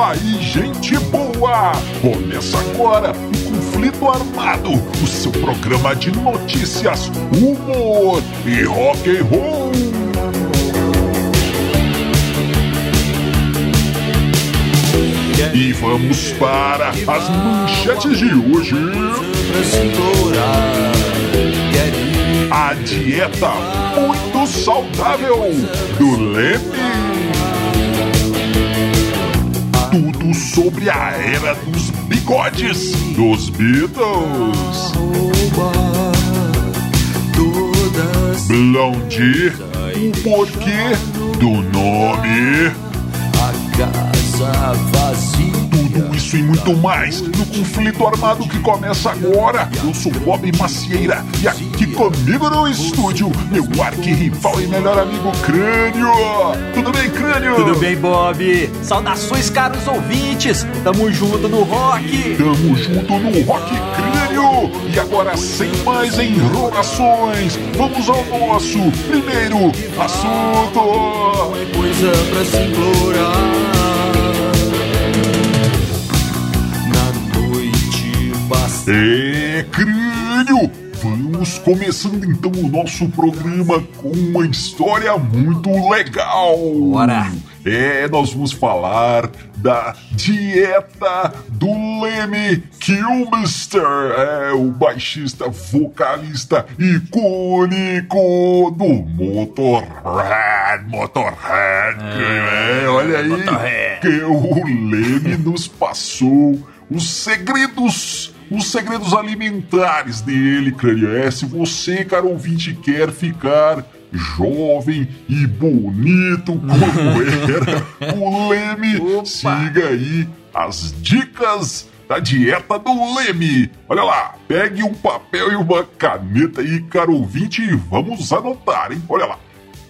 aí, gente boa! Começa agora o Conflito Armado, o seu programa de notícias, humor e rock and roll. E vamos para as manchetes de hoje. A dieta muito saudável do Leme. Sobre a era dos bigodes dos Beatles. Blondie, o porquê do nome. Casa vazia. Tudo isso e muito mais no conflito armado que começa agora. Eu sou Bob Macieira e aqui comigo no estúdio, meu arquirrival e melhor amigo Crânio. Tudo bem, Crânio? Tudo bem, Bob? Saudações, caros ouvintes! Tamo junto no rock! Tamo junto no Rock Crânio! E agora, sem mais enrolações, vamos ao nosso primeiro assunto! Coisa pra se implorar. É, crânio! Vamos começando então o nosso programa com uma história muito legal! Bora! É, nós vamos falar da dieta do Lemmy Kilmister, é o baixista, vocalista icônico do Motorhead, Motorhead, é, olha aí, Motorhead. que o Leme nos passou os segredos, os segredos alimentares dele, crânio. É, se você, cara ouvinte, quer ficar jovem e bonito como era o Leme, Opa. siga aí as dicas da dieta do Leme. Olha lá, pegue um papel e uma caneta aí, caro ouvinte, e vamos anotar, hein? Olha lá.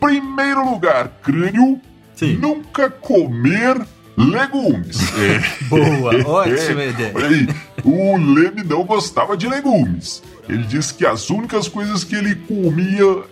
Primeiro lugar, crânio, Sim. nunca comer legumes. É. Boa, ótima ideia. Olha aí, o Leme não gostava de legumes. Ele disse que as únicas coisas que ele comia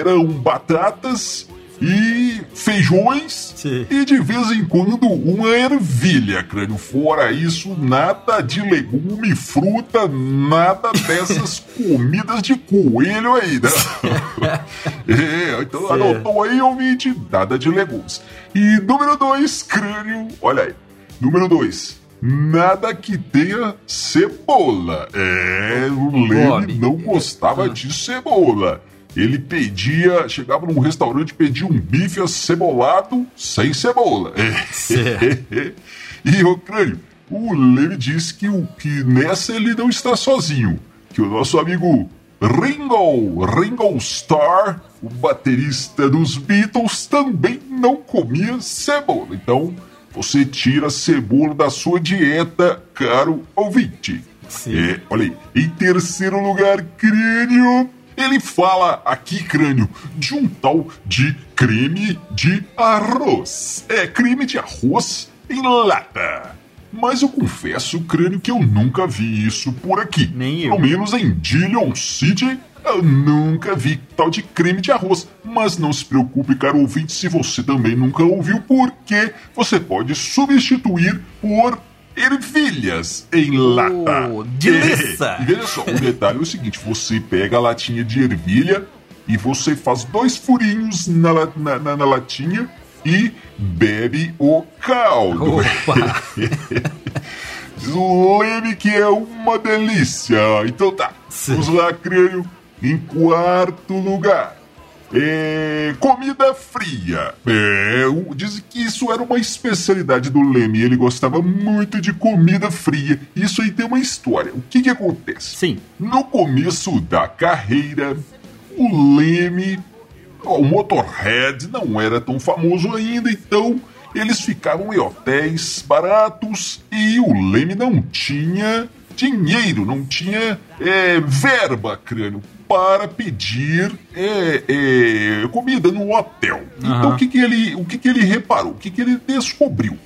eram batatas e feijões Sim. e de vez em quando uma ervilha, crânio. Fora isso, nada de legume, fruta, nada dessas comidas de coelho aí, né? é, então Certo. anotou aí, ouvinte, nada de legumes. E número dois, crânio, olha aí. Número dois, nada que tenha cebola. É, o Leme não gostava de cebola. Ele pedia, chegava num restaurante, pedia um bife acebolado sem cebola. É. E o crânio, o Leme disse que, o, que nessa ele não está sozinho. Que o nosso amigo Ringo, Ringo Starr, o baterista dos Beatles, também não comia cebola. Então, você tira a cebola da sua dieta, caro ouvinte. Sim. É, olha aí. Em terceiro lugar, crânio. Ele fala aqui, crânio, de um tal de creme de arroz. É, creme de arroz em lata. Mas eu confesso, crânio, que eu nunca vi isso por aqui. Nem eu. Pelo menos em Dillon City, eu nunca vi tal de creme de arroz. Mas não se preocupe, caro ouvinte, se você também nunca ouviu, porque você pode substituir por ervilhas em lata. Oh, delícia! E veja só, o detalhe é o seguinte: você pega a latinha de ervilha e você faz dois furinhos na, na- na- na latinha e bebe o caldo. Opa! Diz o Leme que é uma delícia. Então tá, Sim. vamos lá, crânio. Em quarto lugar, é, comida fria. É, dizem que isso era uma especialidade do Leme. Ele gostava muito de comida fria. Isso aí tem uma história. O que que acontece? Sim. No começo da carreira, o Leme, o Motorhead não era tão famoso ainda, então eles ficavam em hotéis baratos e o Leme não tinha dinheiro, não tinha é, verba, crânio, para pedir é, é, comida no hotel. Então Aham. o que, que ele, o que, que ele reparou? O que, que ele descobriu?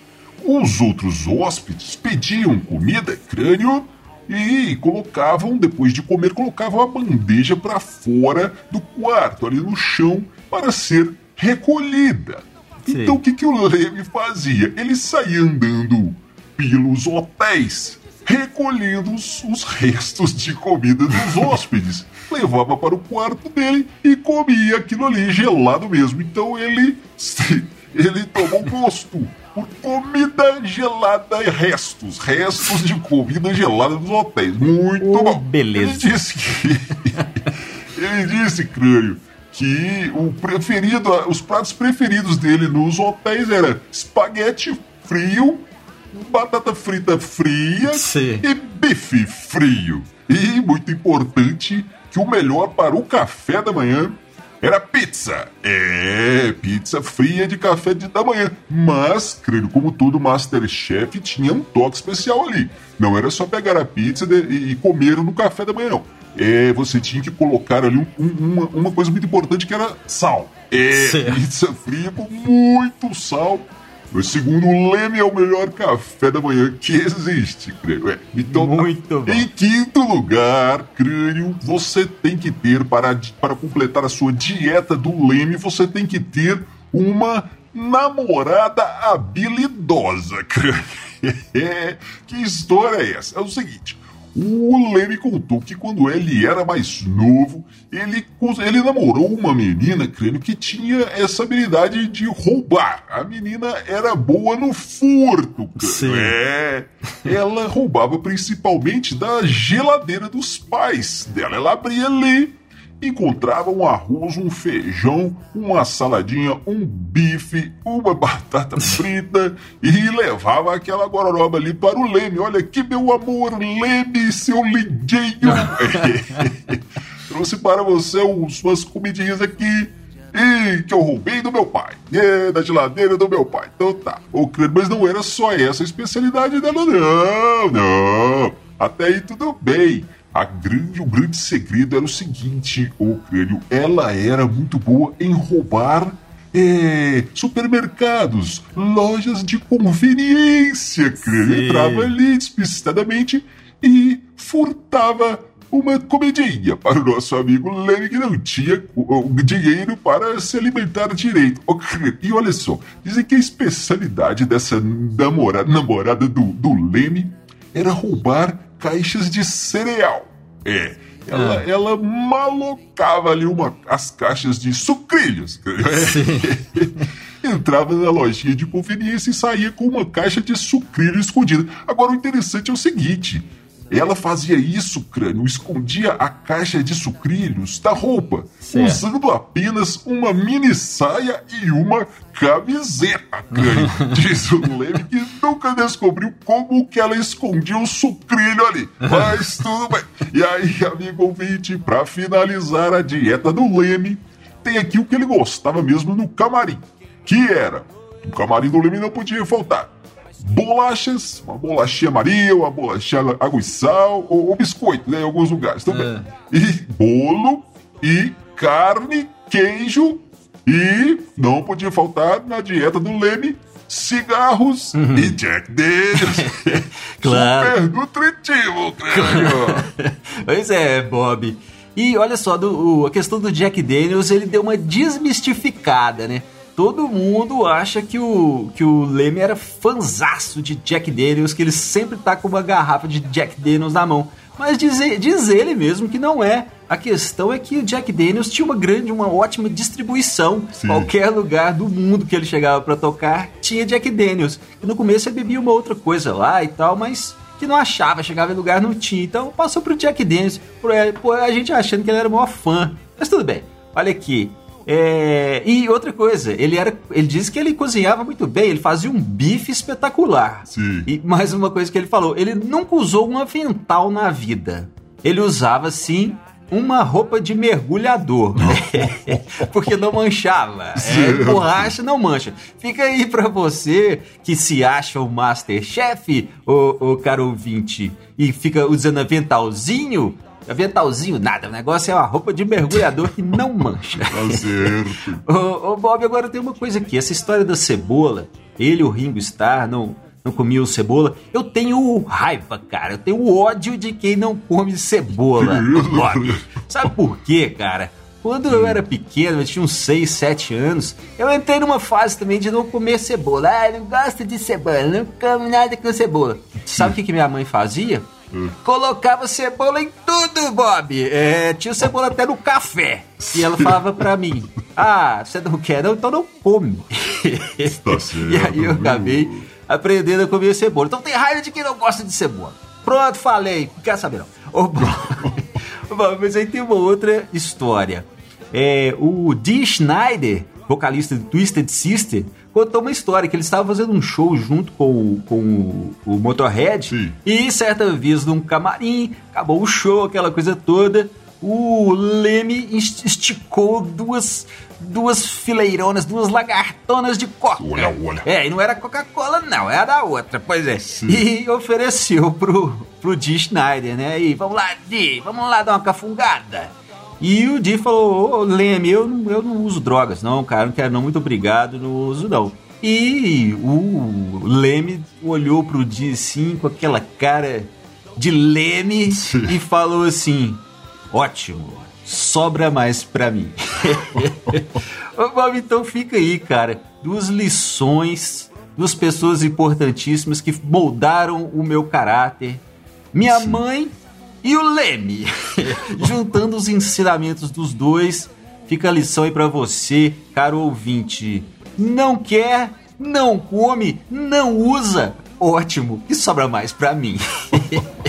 Os outros hóspedes pediam comida, crânio, e colocavam, depois de comer, colocavam a bandeja para fora do quarto, ali no chão, para ser recolhida. Sim. Então o que, que o Leme fazia? Ele saía andando pelos hotéis, recolhendo os, os restos de comida dos hóspedes. Levava para o quarto dele e comia aquilo ali gelado mesmo. Então ele, ele tomou gosto por comida gelada e restos. Restos de comida gelada dos hotéis. Muito Oh, bom. beleza. Ele disse que. ele disse, crânio, que o preferido, os pratos preferidos dele nos hotéis era espaguete frio, batata frita fria Sim. e bife frio. E muito importante que o melhor para o café da manhã era pizza. É, pizza fria de café de, da manhã. Mas, creio, como todo Masterchef, tinha um toque especial ali. Não era só pegar a pizza de- e, e comer no café da manhã, não. É, você tinha que colocar ali um- um- uma, uma coisa muito importante que era sal. É, Certo. pizza fria com muito sal. Segundo o Leme, é o melhor café da manhã que existe, creio. É. Então, Muito bom. em quinto lugar, crânio, você tem que ter, para, para completar a sua dieta do Leme, você tem que ter uma namorada habilidosa, crânio. É, que história é essa? É o seguinte. O Leme contou que quando ele era mais novo, ele, ele namorou uma menina, crânio, que tinha essa habilidade de roubar. A menina era boa no furto. Sim. É, ela roubava principalmente da geladeira dos pais dela. Ela abria ali, encontrava um arroz, um feijão, uma saladinha, um bife, uma batata frita e levava aquela gororoba ali para o Leme. Olha aqui, meu amor, Leme, seu lindinho. Trouxe para você umas comidinhas aqui. E que eu roubei do meu pai. É, da geladeira do meu pai. Então tá. O mas não era só essa a especialidade dela, não. Não. Até aí tudo bem. A grande, o grande segredo era o seguinte, o crânio. Ela era muito boa em roubar é, supermercados, lojas de conveniência, crânio. Sim. Entrava ali despistadamente e furtava uma comidinha para o nosso amigo Leme que não tinha dinheiro para se alimentar direito. E olha só, dizem que a especialidade dessa namorada, namorada do, do Leme era roubar caixas de cereal. É. Ela, ela malocava ali uma, as caixas de sucrilhos. Entrava na lojinha de conveniência e saía com uma caixa de sucrilho escondida. Agora o interessante é o seguinte: ela fazia isso, crânio, escondia a caixa de sucrilhos da roupa, Certo. usando apenas uma mini saia e uma camiseta, crânio. Diz o Leme que nunca descobriu como que ela escondia o sucrilho ali. Mas tudo bem. E aí, amigo ouvinte, pra finalizar a dieta do Leme, tem aqui o que ele gostava mesmo no camarim, que era, no camarim do Leme não podia faltar, bolachas, uma bolachinha Maria, uma bolachinha água e sal, ou, ou biscoito, né, em alguns lugares também. E bolo, e carne, queijo, e não podia faltar na dieta do Leme, cigarros e Jack Daniels. Claro. Super nutritivo, crânio. Pois é, Bob. E olha só, do- o- a questão do Jack Daniels, ele deu uma desmistificada, né? Todo mundo acha que o, que o Leme era fanzaço de Jack Daniels, que ele sempre tá com uma garrafa de Jack Daniels na mão. Mas diz, diz ele mesmo que não é. A questão é que o Jack Daniels tinha uma grande, uma ótima distribuição. Sim. Qualquer lugar do mundo que ele chegava pra tocar tinha Jack Daniels. E no começo ele bebia uma outra coisa lá e tal, mas que não achava, chegava em lugar não tinha. Então passou pro Jack Daniels, por, por a gente achando que ele era o maior fã. Mas tudo bem. Olha aqui. É, e outra coisa, ele era, ele disse que ele cozinhava muito bem, ele fazia um bife espetacular. Sim. E mais uma coisa que ele falou, ele nunca usou um avental na vida. Ele usava sim uma roupa de mergulhador, porque não manchava. É, borracha não mancha. Fica aí pra você que se acha o Masterchef, o, o caro ouvinte, e fica usando aventalzinho. Aventalzinho, nada. O negócio é uma roupa de mergulhador que não mancha. Tá certo. Ô, ô, Bob, agora tem uma coisa aqui. Essa história da cebola, ele, o Ringo Starr, não, não comiam cebola. Eu tenho raiva, cara. Eu tenho ódio de quem não come cebola. Bob. Sabe por quê, cara? Quando eu era pequeno, eu tinha uns 6, 7 anos, eu entrei numa fase também de não comer cebola. Ah, eu não gosto de cebola, não como nada com cebola. Sabe o que, que minha mãe fazia? Colocava cebola em tudo, Bob. É, tinha cebola até no café. E ela falava pra mim: Ah, você não quer, não? Então não come. Tá certo, e aí eu acabei aprendendo a comer cebola. Então tem raiva de quem não gosta de cebola. Pronto, falei. Não quer saber não. Bob. Bom, mas aí tem uma outra história. É, o Dee Schneider, vocalista do Twisted Sister, contou uma história que ele estava fazendo um show junto com, o- com o, o Motorhead Sim. e certa vez num camarim, acabou o show, aquela coisa toda, o Leme est- esticou duas, duas fileironas, duas lagartonas de coca. Olha, olha. É, e não era Coca-Cola não, era a outra, pois é. E ofereceu pro, pro Dee Schneider, né? E vamos lá, Dee, vamos lá dar uma cafungada. E o Dee falou, ô Leme, eu não, eu não uso drogas não, cara, não quero não, muito obrigado, não uso não. E o Leme olhou pro Dee assim, com aquela cara de Leme e falou assim, ótimo, sobra mais pra mim. Então fica aí, cara. Duas lições, duas pessoas importantíssimas que moldaram o meu caráter. Minha mãe e o Leme. Juntando os ensinamentos dos dois, fica a lição aí pra você, caro ouvinte. Não quer, não come, não usa. Ótimo, e sobra mais pra mim.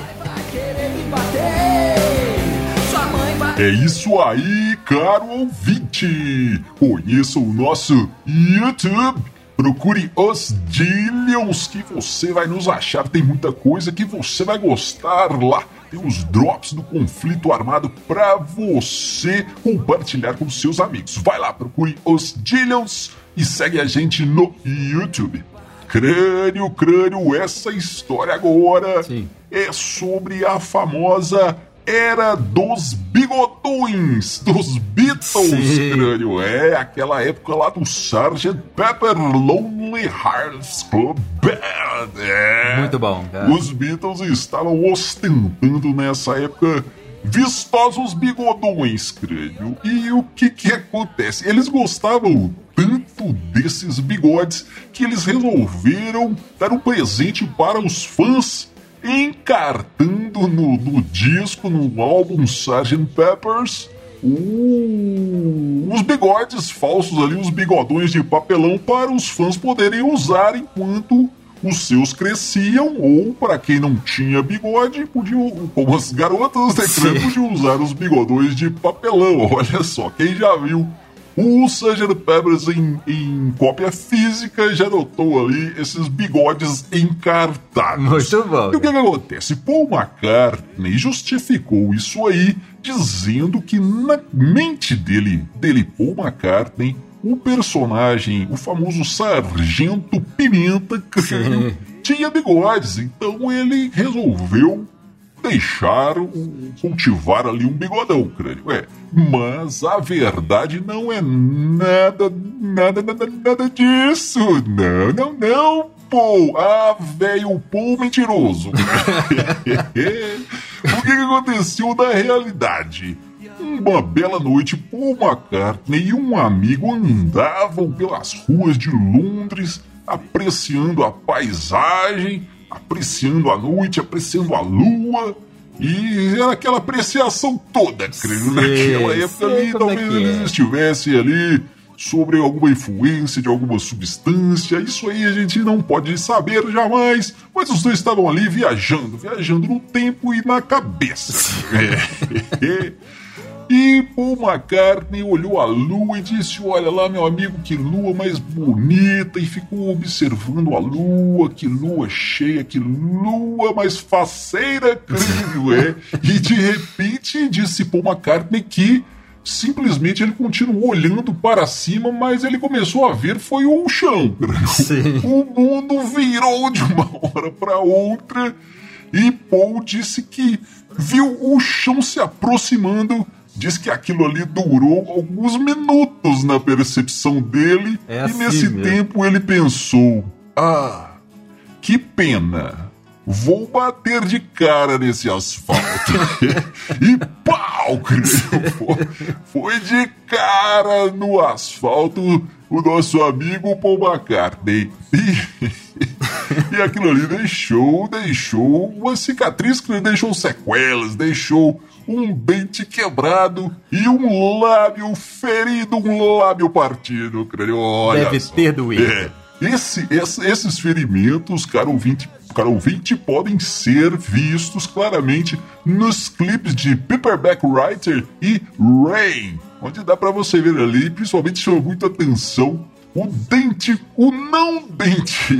É isso aí, caro ouvinte! Conheça o nosso YouTube. Procure os Dillions que você vai nos achar. Tem muita coisa que você vai gostar lá. Tem os drops do conflito armado pra você compartilhar com seus amigos. Vai lá, procure os Dillions e segue a gente no YouTube. Crânio, crânio, essa história agora Sim. é sobre a famosa era dos bigodões, dos Beatles, Sim. crânio. É aquela época lá do Sgt. Pepper Lonely Hearts Club Band. É. Muito bom, cara. Os Beatles estavam ostentando nessa época vistosos bigodões, crânio. E o que que acontece? Eles gostavam tanto desses bigodes que eles resolveram dar um presente para os fãs encartando no, no disco, no álbum Sgt. Peppers, o- os bigodes falsos ali, os bigodões de papelão para os fãs poderem usar enquanto os seus cresciam, ou para quem não tinha bigode, podiam, como as garotas, né, podiam usar os bigodões de papelão. Olha só, quem já viu o Sgt. Peppers em, em cópia física já notou ali esses bigodes encartados. Muito bom. E o que, que acontece? Paul McCartney justificou isso aí, dizendo que na mente dele, dele, Paul McCartney, o personagem, o famoso Sargento Pimenta, tinha bigodes. Então ele resolveu deixar, o- cultivar ali um bigodão, crânio. É, mas a verdade não é nada, nada, nada, nada disso. Não, não, não, Paul. Ah, velho, Paul mentiroso. o que aconteceu na realidade? Uma bela noite, Paul McCartney e um amigo andavam pelas ruas de Londres, apreciando a paisagem, apreciando a noite, apreciando a lua. E era aquela apreciação toda, creio. Naquela época ali, é talvez que eles é. estivessem ali sobre alguma influência de alguma substância. Isso aí a gente não pode saber jamais. Mas os dois estavam ali viajando, viajando no tempo e na cabeça. É. E Paul McCartney olhou a lua e disse: Olha lá, meu amigo, que lua mais bonita. E ficou observando a lua, que lua cheia, que lua mais faceira, creio, é. E de repente disse Paul McCartney que simplesmente ele continuou olhando para cima, mas ele começou a ver foi o chão. Sim. O mundo virou de uma hora para outra e Paul disse que viu o chão se aproximando. Diz que aquilo ali durou alguns minutos na percepção dele É e assim nesse mesmo. tempo ele pensou: Ah, que pena. vou bater de cara nesse asfalto. e pau, foi de cara no asfalto o nosso amigo Paul McCartney. E, e aquilo ali deixou, deixou uma cicatriz que deixou sequelas, deixou um dente quebrado e um lábio ferido, um lábio partido, crânio. Olha Deve só. ter doído. É. Esse, esse- esses ferimentos, cara ouvinte, cara ouvinte, podem ser vistos claramente nos clipes de Paperback Writer e Rain, onde dá pra você ver ali, principalmente chama muita atenção o dente, o não dente,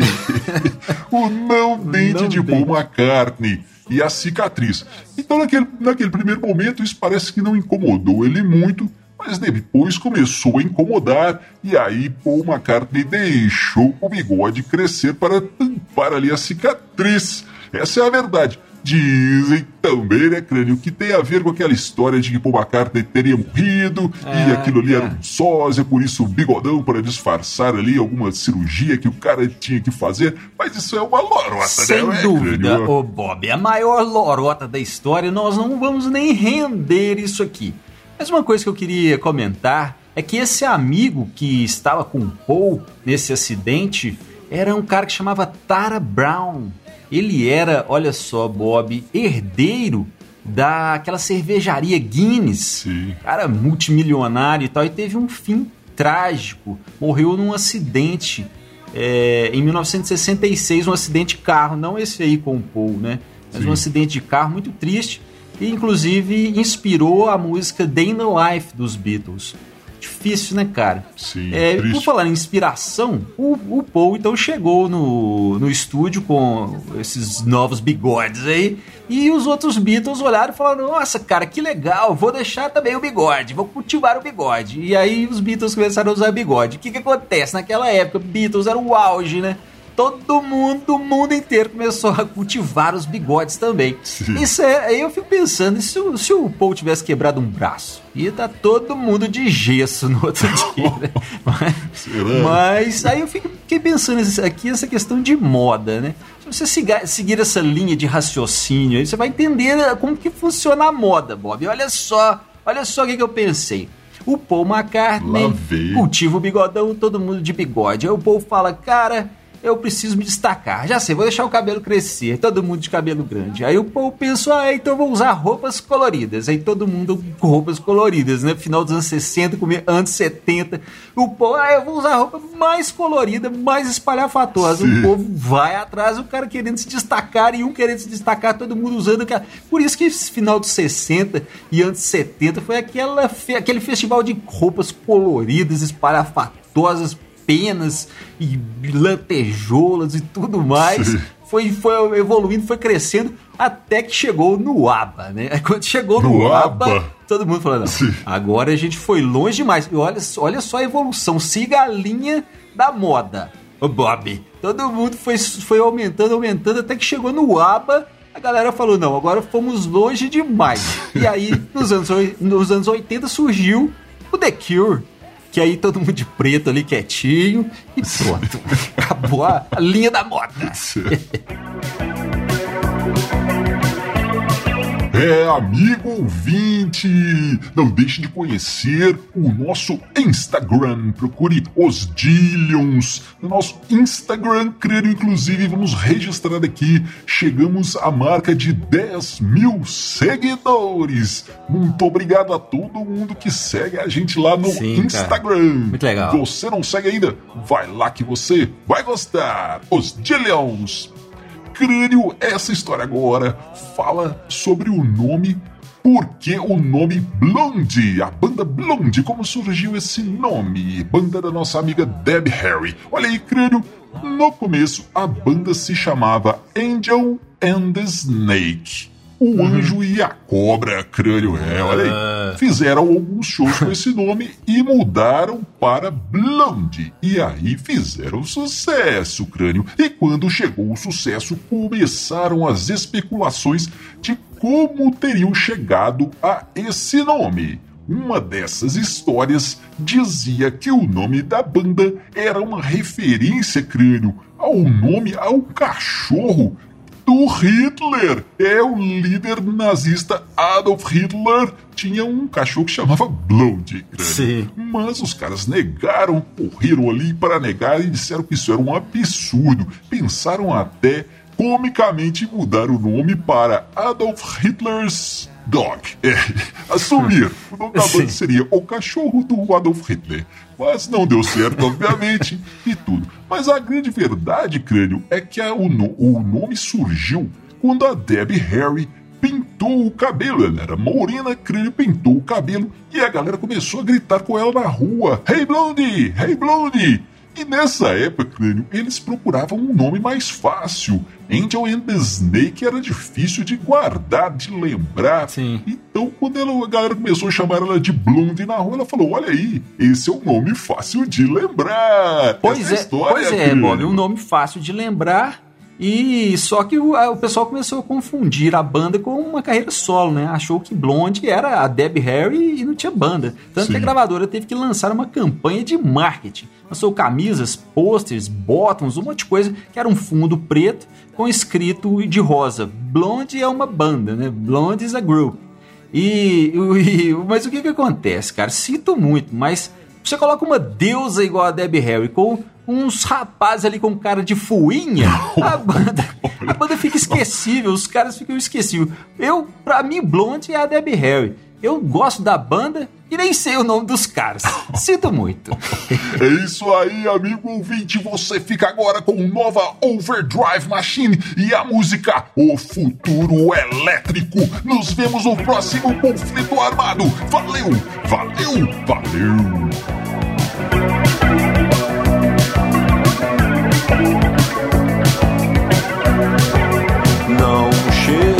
o não dente não de dente. Paul McCartney e a cicatriz. Então, naquele, naquele primeiro momento, isso parece que não incomodou ele muito, mas depois começou a incomodar, e aí Paul McCartney deixou o bigode crescer para tampar ali a cicatriz. Essa é a verdade. Dizem também, né, Crânio, que tem a ver com aquela história de que Paul McCartney teria morrido e Ah, aquilo ali era cara. um sósia, por isso o bigodão para disfarçar ali alguma cirurgia que o cara tinha que fazer. Mas isso é uma lorota, Sem né? é, dúvida, ô Bob, a maior lorota da história, nós não vamos nem render isso aqui. Mas uma coisa que eu queria comentar é que esse amigo que estava com o Paul nesse acidente era um cara que chamava Tara Brown. Ele era, olha só, Bob, herdeiro daquela cervejaria Guinness. Sim. Cara multimilionário e tal, e teve um fim trágico. Morreu num acidente é, em 1966, um acidente de carro, não esse aí com o Paul, né? Mas Sim. um acidente de carro muito triste e inclusive inspirou a música Day in the Life dos Beatles. Difícil, né, cara? Sim, É, por falar em inspiração, o, o Paul então chegou no, no estúdio com esses novos bigodes aí e os outros Beatles olharam e falaram: Nossa, cara, que legal, vou deixar também o bigode, vou cultivar o bigode. E aí os Beatles começaram a usar bigode. O que, que acontece? Naquela época, Beatles era o auge, né? Todo mundo, o mundo inteiro começou a cultivar os bigodes também. Sim. Isso é, aí eu fico pensando, se, o- se o Paul tivesse quebrado um braço? Ia estar todo mundo de gesso no outro dia, né? Mas- mas aí eu fico, fiquei pensando aqui, essa questão de moda, né? Se você seguir essa linha de raciocínio, aí você vai entender como que funciona a moda, Bob. Olha só, olha só o que, que eu pensei. O Paul McCartney cultiva o bigodão, todo mundo de bigode. Aí o Paul fala, cara, eu preciso me destacar. Já sei, vou deixar o cabelo crescer, todo mundo de cabelo grande. Aí o Paul pensou, ah, então eu vou usar roupas coloridas. Aí todo mundo com roupas coloridas, né? Final dos anos 60, come- anos 70. O Paul, ah, eu vou usar roupa mais colorida, mais espalhafatosa. Sim. O povo vai atrás, o cara querendo se destacar e um querendo se destacar, todo mundo usando. aquela- Por isso que esse final dos 60 e anos 70 foi aquela, fe- aquele festival de roupas coloridas, espalhafatosas, penas e lantejoulas e tudo mais. Sim. Foi, foi evoluindo, foi crescendo, até que chegou no ABBA, né? Aí Quando chegou no, No ABBA, ABBA. todo mundo falando, agora a gente foi longe demais. E olha, olha só a evolução, siga a linha da moda. Ô Bob, todo mundo foi, foi aumentando, aumentando, até que chegou no ABBA, a galera falou, não, agora fomos longe demais. E aí, nos anos, nos anos 80 surgiu o The Cure, que aí todo mundo de preto ali, quietinho, e pronto. Acabou a, linha da moda. É, amigo ouvinte, não deixe de conhecer o nosso Instagram. Procure os Dillions no nosso Instagram, crânio. Inclusive, vamos registrar aqui. Chegamos à marca de 10 mil seguidores. Muito obrigado a todo mundo que segue a gente lá no Sim, cara. Instagram. Muito legal. Você não segue ainda? Vai lá que você vai gostar. Os Dillions. Crânio, essa história agora fala sobre o nome, por que o nome Blondie, a banda Blondie, como surgiu esse nome? Banda da nossa amiga Deb Harry. Olha aí, Crânio, no começo a banda se chamava Angel and the Snake. O anjo e a cobra, crânio, é, olha aí. Fizeram alguns shows com esse nome e mudaram para Blondie. E aí fizeram sucesso, crânio. E quando chegou o sucesso, começaram as especulações de como teriam chegado a esse nome. Uma dessas histórias dizia que o nome da banda era uma referência, crânio, ao nome ao cachorro do Hitler. É o líder nazista Adolf Hitler. Tinha um cachorro que chamava Blondie. Sim. Mas os caras negaram, correram ali para negar e disseram que isso era um absurdo. Pensaram até comicamente mudar o nome para Adolf Hitler's Dog. É, assumir. O nome da banda seria O Cachorro do Adolf Hitler. Mas não deu certo, obviamente, e tudo. Mas a grande verdade, crânio, é que a, o, o nome surgiu quando a Debbie Harry pintou o cabelo. Ela era morena, crânio pintou o cabelo e a galera começou a gritar com ela na rua: Hey Blondie! Hey Blondie! E nessa época, crânio, eles procuravam um nome mais fácil. Angel and the Snake era difícil de guardar, de lembrar. Sim. Então, quando ela, a galera começou a chamar ela de Blonde na rua, ela falou: Olha aí, esse é um nome fácil de lembrar. Pois Essa é, história, pois é. Bob, um nome fácil de lembrar. E só que o, o pessoal começou a confundir a banda com uma carreira solo, né? Achou que Blonde era a Debbie Harry e não tinha banda. Tanto Sim. que a gravadora teve que lançar uma campanha de marketing. Lançou camisas, posters, bottoms, um monte de coisa que era um fundo preto com escrito de rosa. Blonde é uma banda, né? Blonde is a group. E, e- mas o que que acontece, cara? Sinto muito, mas você coloca uma deusa igual a Debbie Harry com uns rapazes ali com cara de fuinha, a banda, a banda fica esquecível, os caras ficam esquecíveis. Eu, pra mim, Blonde é a Debbie Harry. Eu gosto da banda e nem sei o nome dos caras. Sinto muito. É isso aí, amigo ouvinte. Você fica agora com nova Overdrive Machine e a música O Futuro Elétrico. Nos vemos no próximo conflito armado. Valeu, valeu, valeu. Não cheguei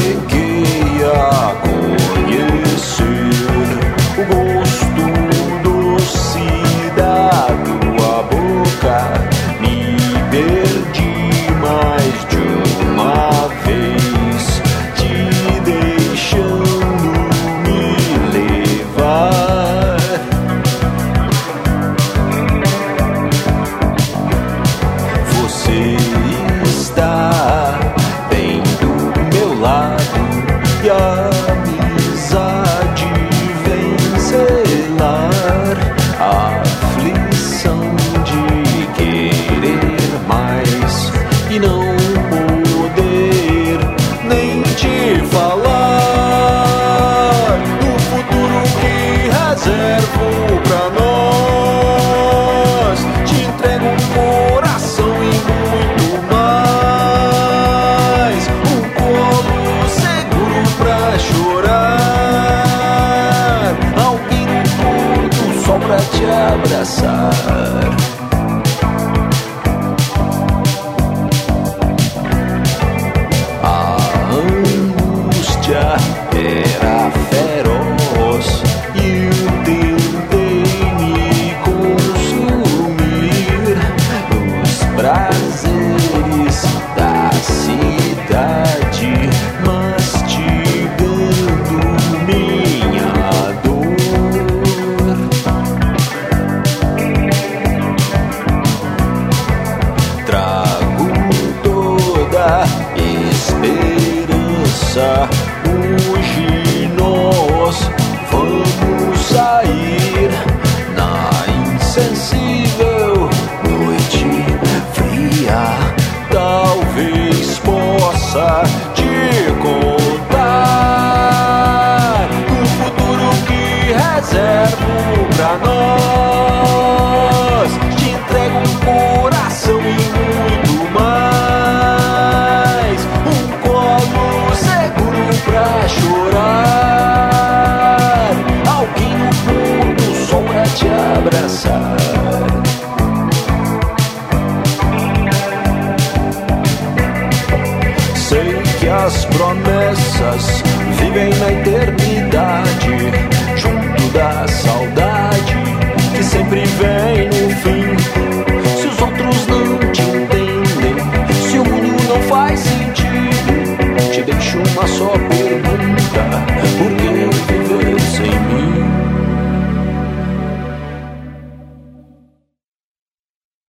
abraçar.